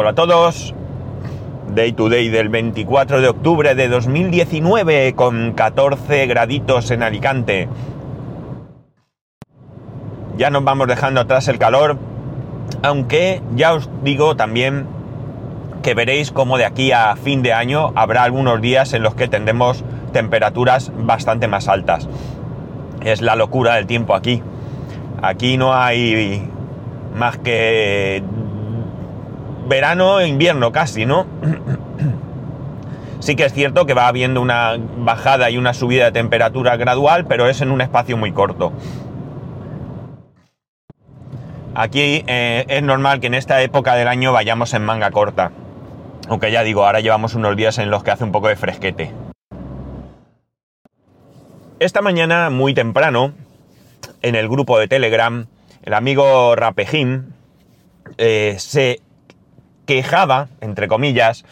Hola a todos. Day to day del 24 de octubre de 2019 con 14 graditos en Alicante. Ya nos vamos dejando atrás el calor, aunque ya os digo también que veréis como de aquí a fin de año habrá algunos días en los que tendremos temperaturas bastante más altas. Es la locura del tiempo aquí. Aquí no hay más que verano e invierno casi, ¿no? sí que es cierto que va habiendo una bajada y una subida de temperatura gradual, pero es en un espacio muy corto. Aquí eh, es normal que en esta época del año vayamos en manga corta. Aunque ya digo, ahora llevamos unos días en los que hace un poco de fresquete. Esta mañana, muy temprano, en el grupo de Telegram, el amigo Rapejín eh, se quejaba, entre comillas,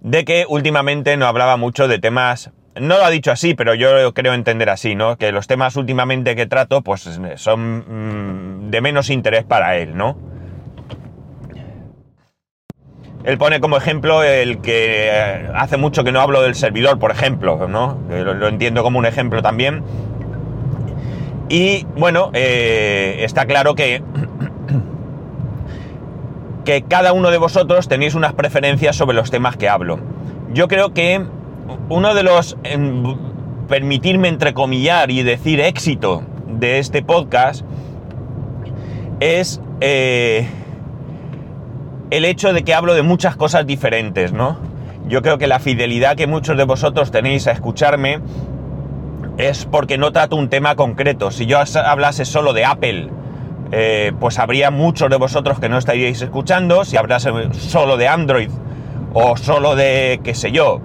de que últimamente no hablaba mucho de temas, no lo ha dicho así, pero yo creo entender así, ¿no? Que los temas últimamente que trato, pues son mm, de menos interés para él, ¿no? Él pone como ejemplo el que eh, hace mucho que no hablo del servidor, por ejemplo, ¿no? Lo, entiendo como un ejemplo también. Y bueno, eh, está claro que, que cada uno de vosotros tenéis unas preferencias sobre los temas que hablo. Yo creo que uno de los, permitirme entrecomillar y decir éxito de este podcast es eh, el hecho de que hablo de muchas cosas diferentes, ¿no? Yo creo que la fidelidad que muchos de vosotros tenéis a escucharme es porque no trato un tema concreto. Si yo hablase solo de Apple, eh, pues habría muchos de vosotros que no estaríais escuchando. Si hablase solo de Android o solo de, qué sé yo,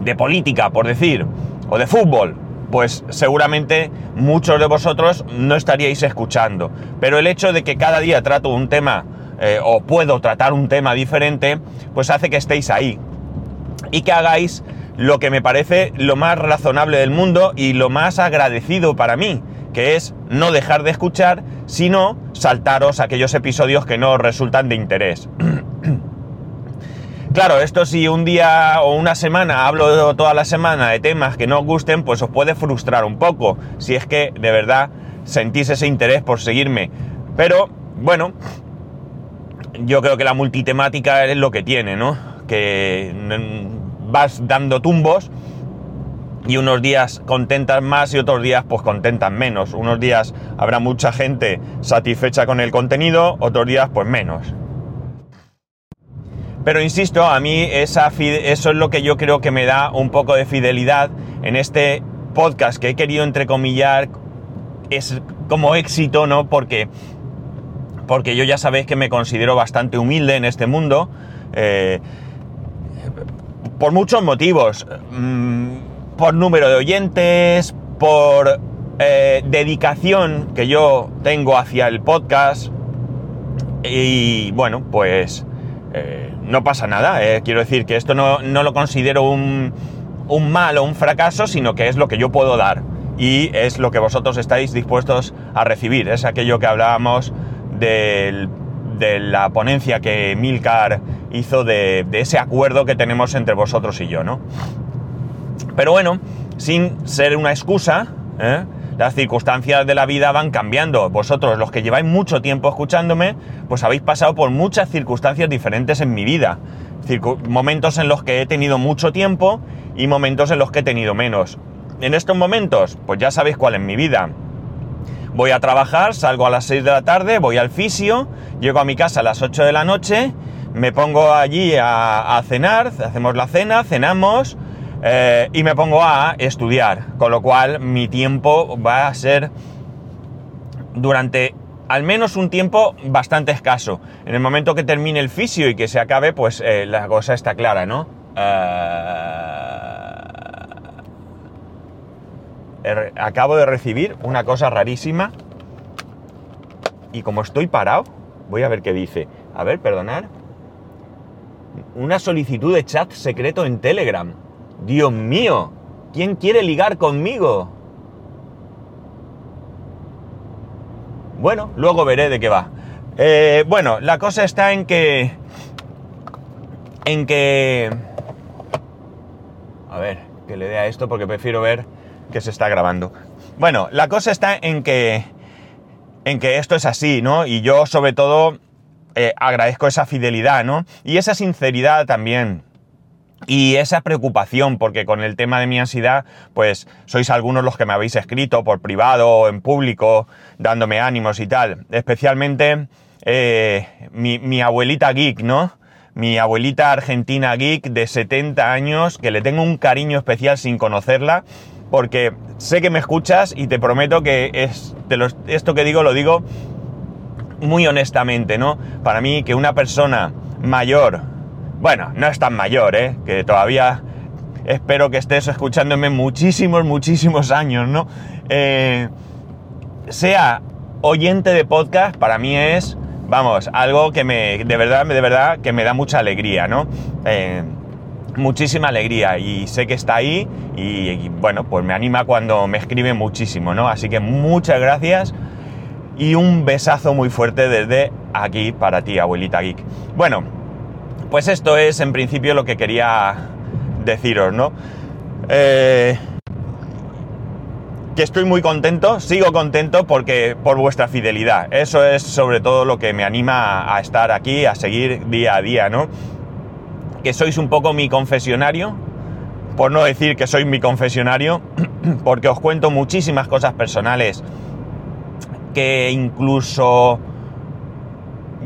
de política, por decir, o de fútbol, pues seguramente muchos de vosotros no estaríais escuchando. Pero el hecho de que cada día trato un tema eh, o puedo tratar un tema diferente, pues hace que estéis ahí y que hagáis lo que me parece lo más razonable del mundo y lo más agradecido para mí, que es no dejar de escuchar, sino saltaros aquellos episodios que no resultan de interés. claro, esto si un día o una semana hablo toda la semana de temas que no os gusten, pues os puede frustrar un poco, si es que de verdad sentís ese interés por seguirme. Pero, bueno, yo creo que la multitemática es lo que tiene, ¿no? Que vas dando tumbos y unos días contentas más y otros días pues contentan menos. Unos días habrá mucha gente satisfecha con el contenido, otros días pues menos. Pero insisto, a mí esa eso es lo que yo creo que me da un poco de fidelidad en este podcast que he querido entrecomillar es como éxito, ¿no? Porque, porque yo ya sabéis que me considero bastante humilde en este mundo. Eh, por muchos motivos. Mm, por número de oyentes, por eh, dedicación que yo tengo hacia el podcast. Y bueno, pues eh, no pasa nada. Eh. Quiero decir que esto no, lo considero un, un mal o un fracaso, sino que es lo que yo puedo dar. Y es lo que vosotros estáis dispuestos a recibir. Es aquello que hablábamos de la ponencia que Milcar hizo de, ese acuerdo que tenemos entre vosotros y yo, ¿no? Pero bueno, sin ser una excusa, ¿eh? las circunstancias de la vida van cambiando. Vosotros, los que lleváis mucho tiempo escuchándome, pues habéis pasado por muchas circunstancias diferentes en mi vida. momentos en los que he tenido mucho tiempo y momentos en los que he tenido menos. En estos momentos, pues ya sabéis cuál es mi vida. Voy a trabajar, salgo a las 6 de la tarde, voy al fisio, llego a mi casa a las 8 de la noche, me pongo allí a, cenar, hacemos la cena, cenamos eh, y me pongo a estudiar. Con lo cual mi tiempo va a ser durante al menos un tiempo bastante escaso. En el momento que termine el fisio y que se acabe, pues eh, la cosa está clara, ¿no? Eh, acabo de recibir una cosa rarísima. Y como estoy parado, voy a ver qué dice. A ver, perdonar. Una solicitud de chat secreto en Telegram. Dios mío, ¿quién quiere ligar conmigo? Bueno, luego veré de qué va. Eh, bueno, la cosa está en que... En que... A ver, que le dé a esto porque prefiero ver que se está grabando. Bueno, la cosa está en que... En que esto es así, ¿no? Y yo sobre todo eh, agradezco esa fidelidad, ¿no? Y esa sinceridad también. Y esa preocupación, porque con el tema de mi ansiedad, pues sois algunos los que me habéis escrito por privado o en público, dándome ánimos y tal. Especialmente eh, mi, abuelita geek, ¿no? Mi abuelita argentina geek de 70 años, que le tengo un cariño especial sin conocerla, porque sé que me escuchas y te prometo que es, esto que digo lo digo muy honestamente, ¿no? Para mí que una persona mayor, bueno, no es tan mayor, ¿eh? Que todavía espero que estés escuchándome muchísimos, muchísimos años, ¿no? Eh, sea oyente de podcast, para mí es, vamos, algo que me, de verdad, de verdad, que me da mucha alegría, ¿no? Eh, muchísima alegría y sé que está ahí y, y, bueno, pues me anima cuando me escribe muchísimo, ¿no? Así que muchas gracias y un besazo muy fuerte desde aquí para ti, abuelita geek. Bueno, pues esto es en principio lo que quería deciros, ¿no? Eh, que estoy muy contento, sigo contento porque por vuestra fidelidad. Eso es sobre todo lo que me anima a estar aquí, a seguir día a día, ¿no? Que sois un poco mi confesionario, por no decir que sois mi confesionario, porque os cuento muchísimas cosas personales que incluso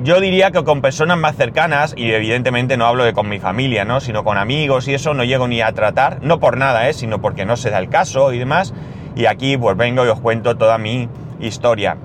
yo diría que con personas más cercanas, y evidentemente no hablo de con mi familia, ¿no? Sino con amigos y eso no llego ni a tratar, no por nada, ¿eh? Sino porque no se da el caso y demás. Y aquí pues vengo y os cuento toda mi historia.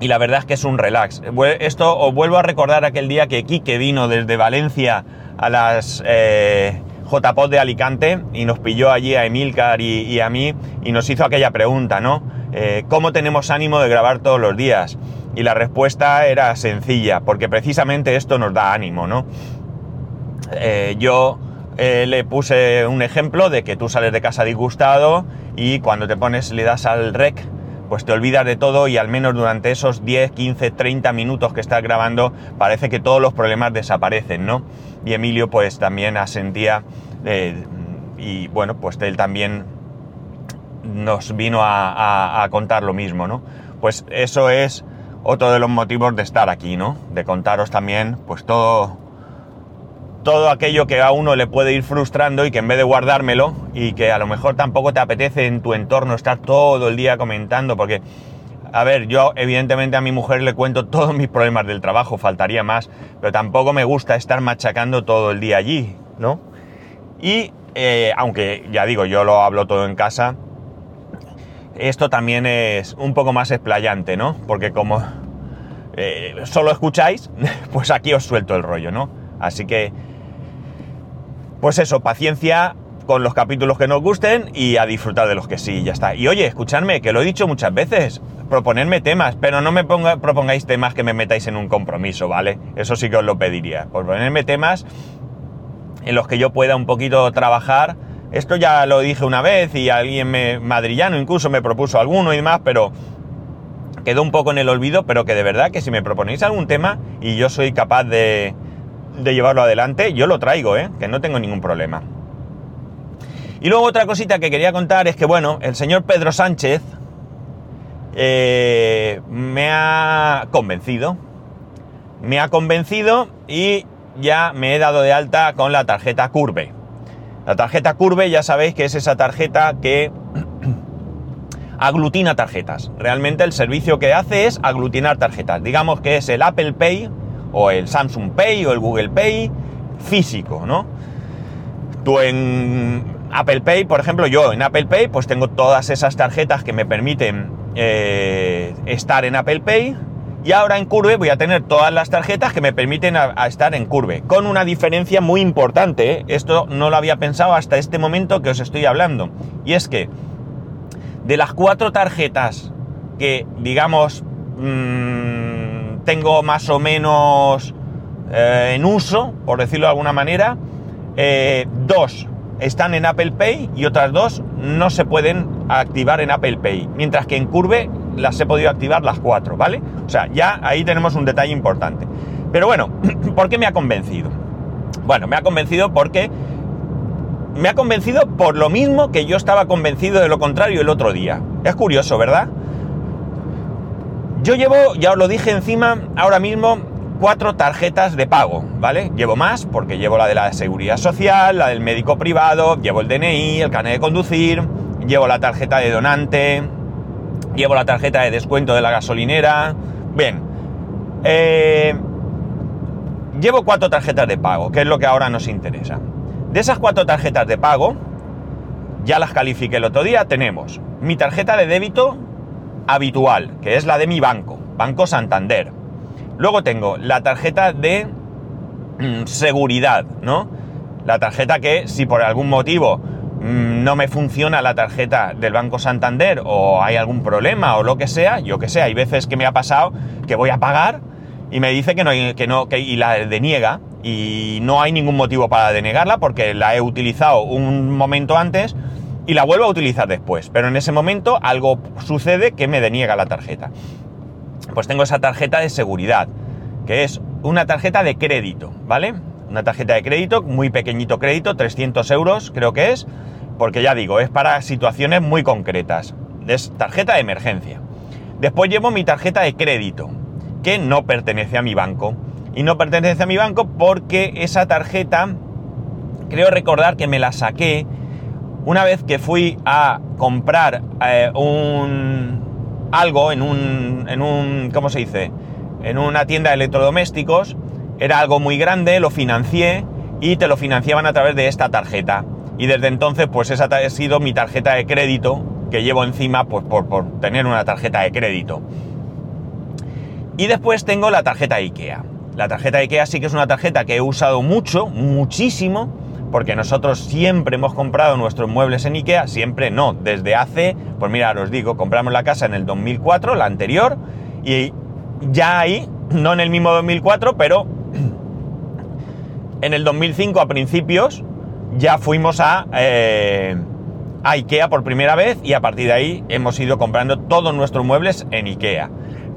Y la verdad es que es un relax. Esto os vuelvo a recordar aquel día que Quique vino desde Valencia a las eh, JPOD de Alicante y nos pilló allí a Emilcar y, y a mí y nos hizo aquella pregunta, ¿no? Eh, ¿cómo tenemos ánimo de grabar todos los días? Y la respuesta era sencilla, porque precisamente esto nos da ánimo, ¿no? Eh, yo eh, le puse un ejemplo de que tú sales de casa disgustado y cuando te pones, le das al rec, pues te olvidas de todo y al menos durante esos 10, 15, 30 minutos que estás grabando parece que todos los problemas desaparecen, ¿no? Y Emilio pues también asentía y bueno, pues él también nos vino a, contar lo mismo, ¿no? Pues eso es otro de los motivos de estar aquí, ¿no? De contaros también, pues todo, todo aquello que a uno le puede ir frustrando y que en vez de guardármelo y que a lo mejor tampoco te apetece en tu entorno estar todo el día comentando, porque, a ver, yo evidentemente a mi mujer le cuento todos mis problemas del trabajo, faltaría más, pero tampoco me gusta estar machacando todo el día allí, ¿no? Y, eh, aunque ya digo, yo lo hablo todo en casa, esto también es un poco más explayante, ¿no? Porque como eh, solo escucháis, pues aquí os suelto el rollo, ¿no? Así que, pues eso, paciencia con los capítulos que nos gusten y a disfrutar de los que sí, ya está. Y oye, escuchadme, que lo he dicho muchas veces, proponerme temas, pero no me propongáis temas que me metáis en un compromiso, ¿vale? Eso sí que os lo pediría. Proponerme temas en los que yo pueda un poquito trabajar esto ya lo dije una vez y alguien me, madrillano incluso me propuso alguno y demás, pero quedó un poco en el olvido, pero que de verdad que si me proponéis algún tema y yo soy capaz de, llevarlo adelante, yo lo traigo, ¿eh? que no tengo ningún problema. Y luego otra cosita que quería contar es que, bueno, el señor Pedro Sánchez eh, me ha convencido. Me ha convencido y ya me he dado de alta con la tarjeta Curve. La tarjeta Curve ya sabéis que es esa tarjeta que aglutina tarjetas. Realmente el servicio que hace es aglutinar tarjetas. Digamos que es el Apple Pay o el Samsung Pay o el Google Pay físico, ¿no? Tú en Apple Pay, por ejemplo, yo en Apple Pay pues tengo todas esas tarjetas que me permiten eh, estar en Apple Pay y ahora en Curve voy a tener todas las tarjetas que me permiten estar en Curve, con una diferencia muy importante. ¿eh? Esto no lo había pensado hasta este momento que os estoy hablando. Y es que de las cuatro tarjetas que, digamos, mmm, tengo más o menos eh, en uso, por decirlo de alguna manera, eh, dos están en Apple Pay y otras dos no se pueden activar en Apple Pay. Mientras que en Curve las he podido activar las cuatro, ¿vale? O sea, ya ahí tenemos un detalle importante. Pero bueno, ¿por qué me ha convencido? Bueno, me ha convencido porque me ha convencido por lo mismo que yo estaba convencido de lo contrario el otro día. Es curioso, ¿verdad? Yo llevo, ya os lo dije encima, ahora mismo cuatro tarjetas de pago, ¿vale? Llevo más porque llevo la de la seguridad social, la del médico privado, llevo el DNI, el carnet de conducir, llevo la tarjeta de donante, llevo la tarjeta de descuento de la gasolinera. Bien, eh, llevo cuatro tarjetas de pago, que es lo que ahora nos interesa. De esas cuatro tarjetas de pago, ya las califiqué el otro día, tenemos mi tarjeta de débito habitual, que es la de mi banco, Banco Santander. Luego tengo la tarjeta de mm, seguridad, ¿no? La tarjeta que si por algún motivo no me funciona la tarjeta del Banco Santander o hay algún problema o lo que sea, yo que sé, hay veces que me ha pasado que voy a pagar y me dice que no, que no, que, y la deniega y no hay ningún motivo para denegarla porque la he utilizado un momento antes y la vuelvo a utilizar después. Pero en ese momento algo sucede que me deniega la tarjeta. Pues tengo esa tarjeta de seguridad, que es una tarjeta de crédito, ¿vale? Una tarjeta de crédito, muy pequeñito crédito, 300 euros creo que es, porque ya digo, es para situaciones muy concretas. Es tarjeta de emergencia. Después llevo mi tarjeta de crédito, que no pertenece a mi banco y no pertenece a mi banco porque esa tarjeta, creo recordar que me la saqué una vez que fui a comprar eh, un algo en un, en un, ¿cómo se dice? En una tienda de electrodomésticos, era algo muy grande, lo financié y te lo financiaban a través de esta tarjeta. Y desde entonces, pues esa ha sido mi tarjeta de crédito que llevo encima, pues por, por tener una tarjeta de crédito. Y después tengo la tarjeta IKEA. La tarjeta IKEA sí que es una tarjeta que he usado mucho, muchísimo, porque nosotros siempre hemos comprado nuestros muebles en IKEA, siempre no, desde hace, pues mira, os digo, compramos la casa en el 2004, la anterior, y ya ahí, no en el mismo 2004, pero en el 2005 a principios ya fuimos a, eh, a IKEA por primera vez y a partir de ahí hemos ido comprando todos nuestros muebles en IKEA.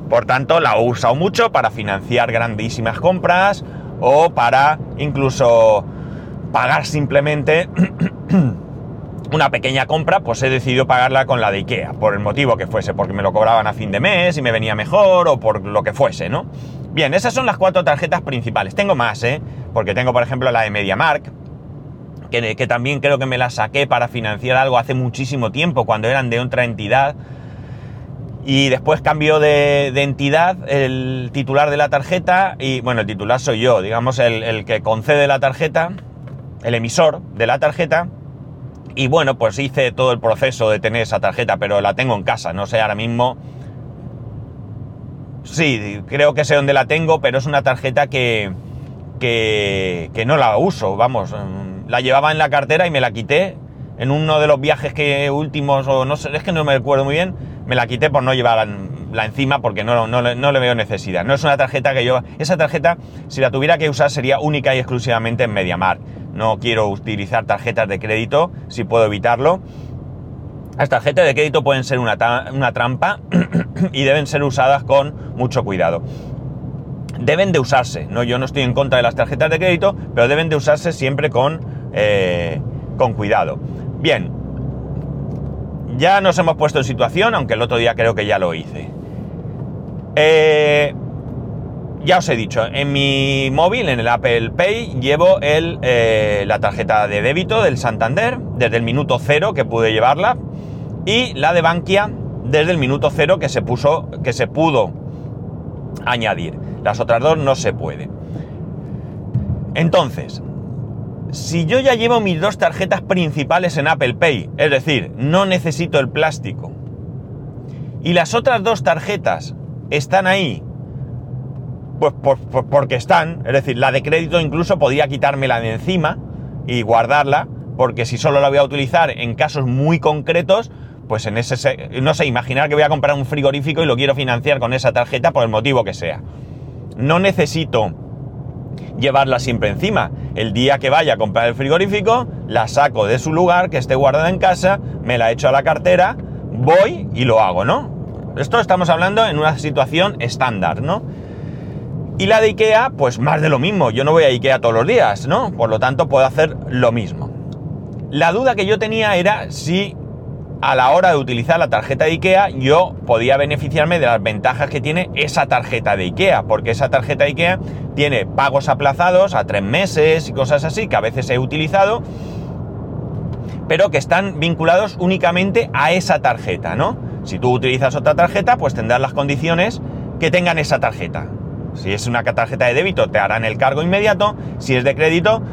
Por tanto, la he usado mucho para financiar grandísimas compras o para incluso pagar simplemente una pequeña compra, pues he decidido pagarla con la de Ikea, por el motivo que fuese, porque me lo cobraban a fin de mes y me venía mejor o por lo que fuese, ¿no? Bien, esas son las cuatro tarjetas principales. Tengo más, ¿eh? Porque tengo, por ejemplo, la de MediaMark, que, también creo que me la saqué para financiar algo hace muchísimo tiempo, cuando eran de otra entidad y después cambió de, entidad el titular de la tarjeta y bueno, el titular soy yo, digamos el, que concede la tarjeta, el emisor de la tarjeta. Y bueno, pues hice todo el proceso de tener esa tarjeta, pero la tengo en casa, no sé ahora mismo. Sí, creo que sé dónde la tengo, pero es una tarjeta que, que no la uso, vamos. La llevaba en la cartera y me la quité en uno de los viajes que últimos, o no sé, es que no me recuerdo muy bien, me la quité por no llevar la encima porque no, no, no, le veo necesidad. No es una tarjeta que yo... Esa tarjeta, si la tuviera que usar, sería única y exclusivamente en MediaMark. No quiero utilizar tarjetas de crédito, si puedo evitarlo. Las tarjetas de crédito pueden ser una, una trampa y deben ser usadas con mucho cuidado. Deben de usarse, ¿no? Yo no estoy en contra de las tarjetas de crédito, pero deben de usarse siempre con, eh, con cuidado. Bien, ya nos hemos puesto en situación, aunque el otro día creo que ya lo hice. Eh, ya os he dicho, en mi móvil, en el Apple Pay, llevo eh, la tarjeta de débito del Santander desde el minuto cero que pude llevarla y la de Bankia desde el minuto cero que se puso, que se pudo añadir. Las otras dos no se puede. Entonces, si yo ya llevo mis dos tarjetas principales en Apple Pay, es decir, no necesito el plástico, y las otras dos tarjetas están ahí, pues porque están, es decir, la de crédito incluso podría quitármela de encima y guardarla, porque si solo la voy a utilizar en casos muy concretos, pues en ese, no sé, imaginar que voy a comprar un frigorífico y lo quiero financiar con esa tarjeta por el motivo que sea. No necesito llevarla siempre encima. El día que vaya a comprar el frigorífico, la saco de su lugar, que esté guardada en casa, me la echo a la cartera, voy y lo hago, ¿no? Esto estamos hablando en una situación estándar, ¿no? Y la de IKEA, pues más de lo mismo. Yo no voy a IKEA todos los días, ¿no? Por lo tanto, puedo hacer lo mismo. La duda que yo tenía era si a la hora de utilizar la tarjeta de IKEA yo podía beneficiarme de las ventajas que tiene esa tarjeta de IKEA, porque esa tarjeta de IKEA tiene pagos aplazados a tres meses y cosas así que a veces he utilizado, pero que están vinculados únicamente a esa tarjeta, ¿no? Si tú utilizas otra tarjeta, pues tendrás las condiciones que tengan esa tarjeta. Si es una tarjeta de débito, te harán el cargo inmediato. Si es de crédito,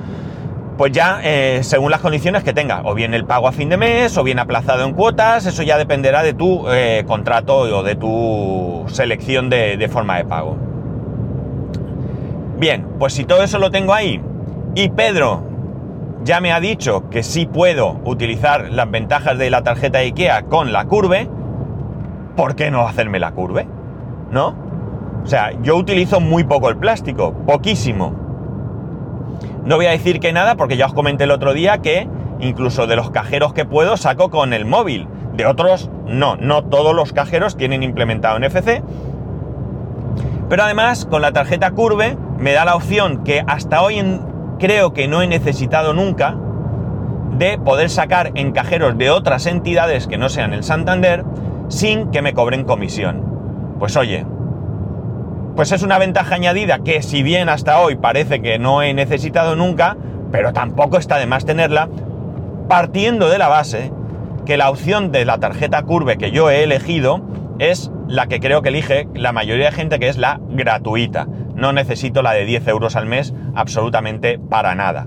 pues ya eh, según las condiciones que tenga, o bien el pago a fin de mes, o bien aplazado en cuotas, eso ya dependerá de tu eh, contrato o de tu selección de, forma de pago. Bien, pues si todo eso lo tengo ahí y Pedro ya me ha dicho que sí puedo utilizar las ventajas de la tarjeta de IKEA con la curve, ¿por qué no hacerme la curve? ¿No? O sea, yo utilizo muy poco el plástico, poquísimo. No voy a decir que nada porque ya os comenté el otro día que incluso de los cajeros que puedo saco con el móvil. De otros no, no todos los cajeros tienen implementado NFC. Pero además con la tarjeta Curve me da la opción que hasta hoy creo que no he necesitado nunca de poder sacar en cajeros de otras entidades que no sean el Santander sin que me cobren comisión. Pues oye, pues es una ventaja añadida que si bien hasta hoy parece que no he necesitado nunca, pero tampoco está de más tenerla, partiendo de la base que la opción de la tarjeta Curve que yo he elegido es la que creo que elige la mayoría de gente, que es la gratuita. No necesito la de 10 euros al mes absolutamente para nada.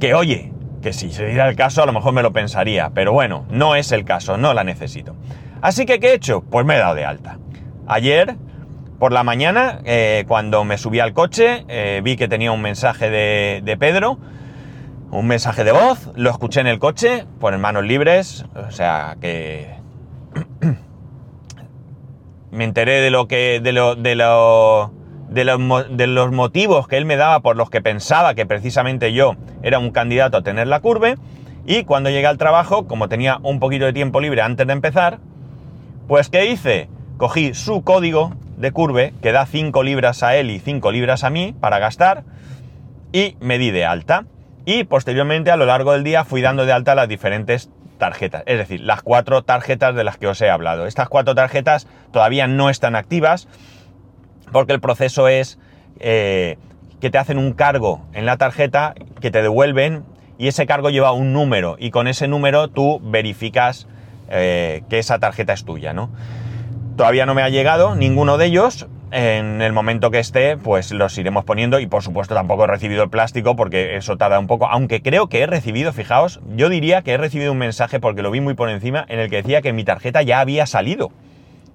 Que oye, que si se diera el caso a lo mejor me lo pensaría, pero bueno, no es el caso, no la necesito. Así que, ¿qué he hecho? Pues me he dado de alta. Ayer, por la mañana, eh, cuando me subí al coche, eh, vi que tenía un mensaje de, Pedro, un mensaje de voz, lo escuché en el coche, por manos libres, o sea que me enteré de lo que. de lo. de lo. Los, de los motivos que él me daba por los que pensaba que precisamente yo era un candidato a tener la curve. Y cuando llegué al trabajo, como tenía un poquito de tiempo libre antes de empezar, pues ¿qué hice? Cogí su código de curve, que da 5 libras a él y 5 libras a mí para gastar, y me di de alta. Y posteriormente a lo largo del día fui dando de alta las diferentes tarjetas, es decir, las cuatro tarjetas de las que os he hablado. Estas cuatro tarjetas todavía no están activas porque el proceso es eh, que te hacen un cargo en la tarjeta, que te devuelven y ese cargo lleva un número y con ese número tú verificas eh, que esa tarjeta es tuya, ¿no? Todavía no me ha llegado ninguno de ellos, en el momento que esté, pues los iremos poniendo y por supuesto tampoco he recibido el plástico porque eso tarda un poco, aunque creo que he recibido, fijaos, yo diría que he recibido un mensaje porque lo vi muy por encima en el que decía que mi tarjeta ya había salido,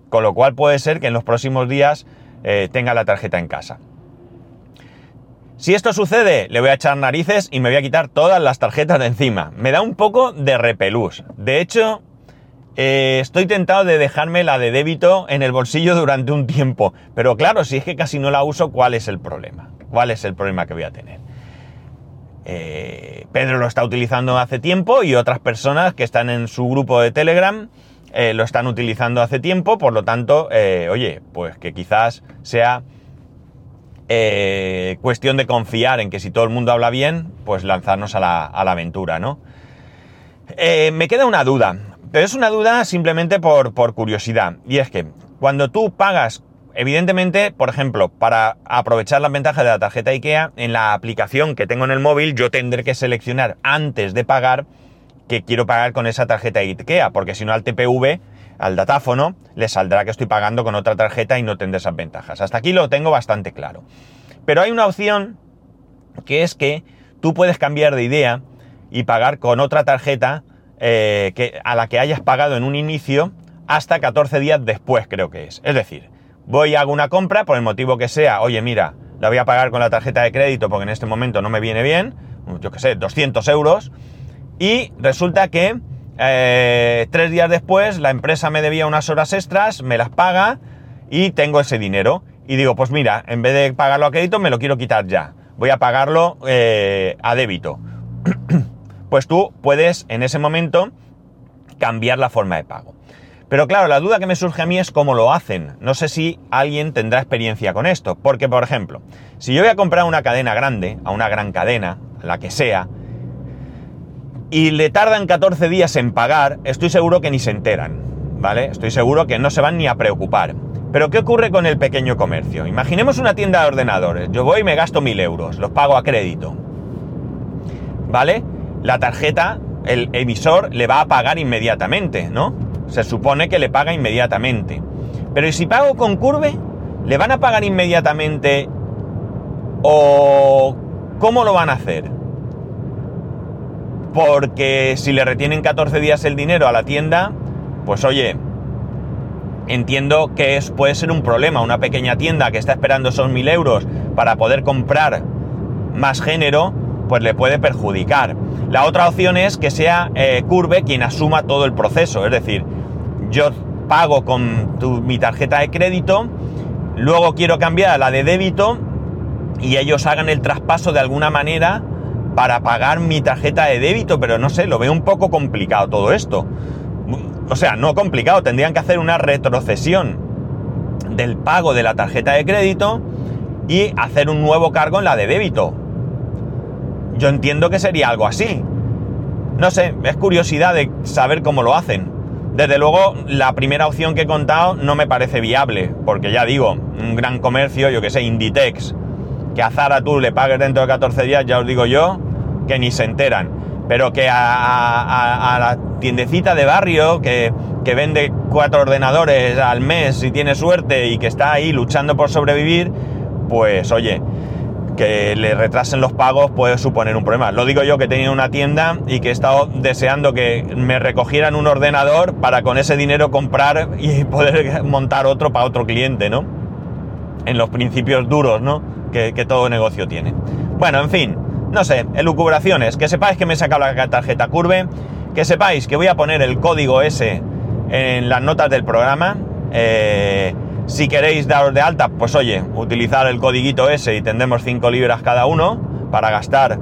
con lo cual puede ser que en los próximos días eh, tenga la tarjeta en casa. Si esto sucede, le voy a echar narices y me voy a quitar todas las tarjetas de encima. Me da un poco de repelús. De hecho, eh, estoy tentado de dejarme la de débito en el bolsillo durante un tiempo. Pero claro, si es que casi no la uso, ¿cuál es el problema? ¿Cuál es el problema que voy a tener? Eh, Pedro lo está utilizando hace tiempo y otras personas que están en su grupo de Telegram eh, lo están utilizando hace tiempo, por lo tanto, oye, pues que quizás sea cuestión de confiar en que si todo el mundo habla bien, pues lanzarnos a la, a la aventura, ¿no? me queda una duda. Pero es una duda simplemente por, curiosidad. Y es que cuando tú pagas, evidentemente, por ejemplo, para aprovechar las ventajas de la tarjeta IKEA, en la aplicación que tengo en el móvil, yo tendré que seleccionar antes de pagar que quiero pagar con esa tarjeta IKEA, porque si no al TPV, al datáfono, le saldrá que estoy pagando con otra tarjeta y no tendré esas ventajas. Hasta aquí lo tengo bastante claro. Pero hay una opción que es que tú puedes cambiar de idea y pagar con otra tarjeta eh, que, a la que hayas pagado en un inicio hasta 14 días después, creo que es. Es decir, voy a hago una compra por el motivo que sea, oye, mira, la voy a pagar con la tarjeta de crédito porque en este momento no me viene bien, yo que sé, 200 euros, y resulta que eh, tres días después la empresa me debía unas horas extras, me las paga y tengo ese dinero. Y digo, pues mira, en vez de pagarlo a crédito, me lo quiero quitar ya. Voy a pagarlo eh, a débito. pues tú puedes en ese momento cambiar la forma de pago. Pero claro, la duda que me surge a mí es cómo lo hacen. No sé si alguien tendrá experiencia con esto. Porque, por ejemplo, si yo voy a comprar una cadena grande, a una gran cadena, la que sea, y le tardan 14 días en pagar, estoy seguro que ni se enteran. ¿Vale? Estoy seguro que no se van ni a preocupar. Pero ¿qué ocurre con el pequeño comercio? Imaginemos una tienda de ordenadores. Yo voy y me gasto mil euros, los pago a crédito. ¿Vale? La tarjeta, el emisor le va a pagar inmediatamente, ¿no? Se supone que le paga inmediatamente. Pero ¿y si pago con Curve? ¿Le van a pagar inmediatamente o cómo lo van a hacer? Porque si le retienen 14 días el dinero a la tienda, pues oye, entiendo que es, puede ser un problema. Una pequeña tienda que está esperando esos mil euros para poder comprar más género, pues le puede perjudicar. La otra opción es que sea eh, Curve quien asuma todo el proceso, es decir, yo pago con mi tarjeta de crédito, luego quiero cambiar a la de débito y ellos hagan el traspaso de alguna manera para pagar mi tarjeta de débito, pero no sé, lo veo un poco complicado todo esto. O sea, no complicado, tendrían que hacer una retrocesión del pago de la tarjeta de crédito y hacer un nuevo cargo en la de débito. Yo entiendo que sería algo así. No sé, es curiosidad de saber cómo lo hacen. Desde luego, la primera opción que he contado no me parece viable, porque ya digo, un gran comercio, yo que sé, Inditex, que a Zara tú le pagues dentro de 14 días, ya os digo yo, que ni se enteran. Pero que a, la tiendecita de barrio, que, que vende cuatro ordenadores al mes si tiene suerte y que está ahí luchando por sobrevivir, pues oye, que le retrasen los pagos puede suponer un problema. Lo digo yo que tenía una tienda y que he estado deseando que me recogieran un ordenador para con ese dinero comprar y poder montar otro para otro cliente, ¿no? En los principios duros, ¿no? Que, todo negocio tiene. Bueno, en fin, no sé, elucubraciones. Que sepáis que me he sacado la tarjeta Curve, que sepáis que voy a poner el código S en las notas del programa. Eh, si queréis daros de alta, pues oye, utilizar el codiguito ese y tendremos 5 libras cada uno para gastar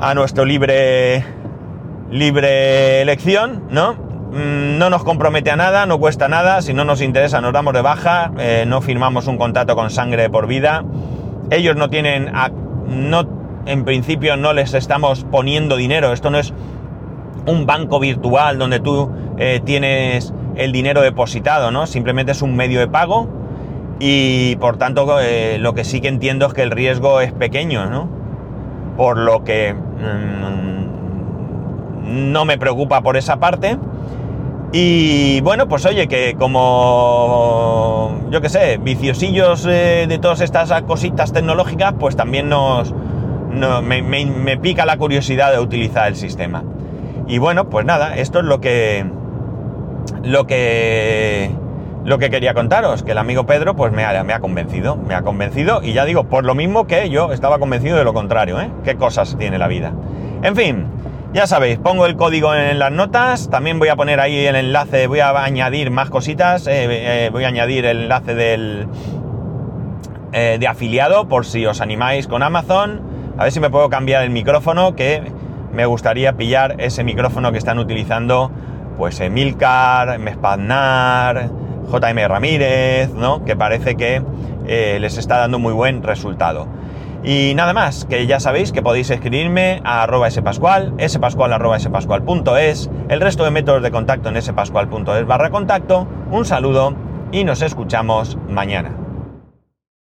a nuestro libre libre elección, ¿no? Mm, no nos compromete a nada, no cuesta nada, si no nos interesa nos damos de baja, eh, no firmamos un contrato con sangre por vida. Ellos no tienen, no, en principio no les estamos poniendo dinero, esto no es un banco virtual donde tú eh, tienes el dinero depositado, ¿no? Simplemente es un medio de pago y por tanto eh, lo que sí que entiendo es que el riesgo es pequeño, ¿no? Por lo que mm, no me preocupa por esa parte. Y bueno, pues oye, que como, yo qué sé, viciosillos eh, de todas estas cositas tecnológicas, pues también nos, me pica la curiosidad de utilizar el sistema. Y bueno, pues nada, esto es lo que, lo que lo que quería contaros, que el amigo Pedro pues me ha, me ha, convencido, me ha convencido y ya digo, por lo mismo que yo estaba convencido de lo contrario, ¿eh? Qué cosas tiene la vida. En fin, ya sabéis, pongo el código en las notas, también voy a poner ahí el enlace, voy a añadir más cositas, eh, eh, voy a añadir el enlace del eh, de afiliado por si os animáis con Amazon, a ver si me puedo cambiar el micrófono, que me gustaría pillar ese micrófono que están utilizando pues Emilcar, Mespaznar, JM Ramírez, ¿no? Que parece que eh, les está dando muy buen resultado. Y nada más, que ya sabéis que podéis escribirme a arroba spascual, spascual arroba spascual.es, el resto de métodos de contacto en spascual.es barra contacto. Un saludo y nos escuchamos mañana.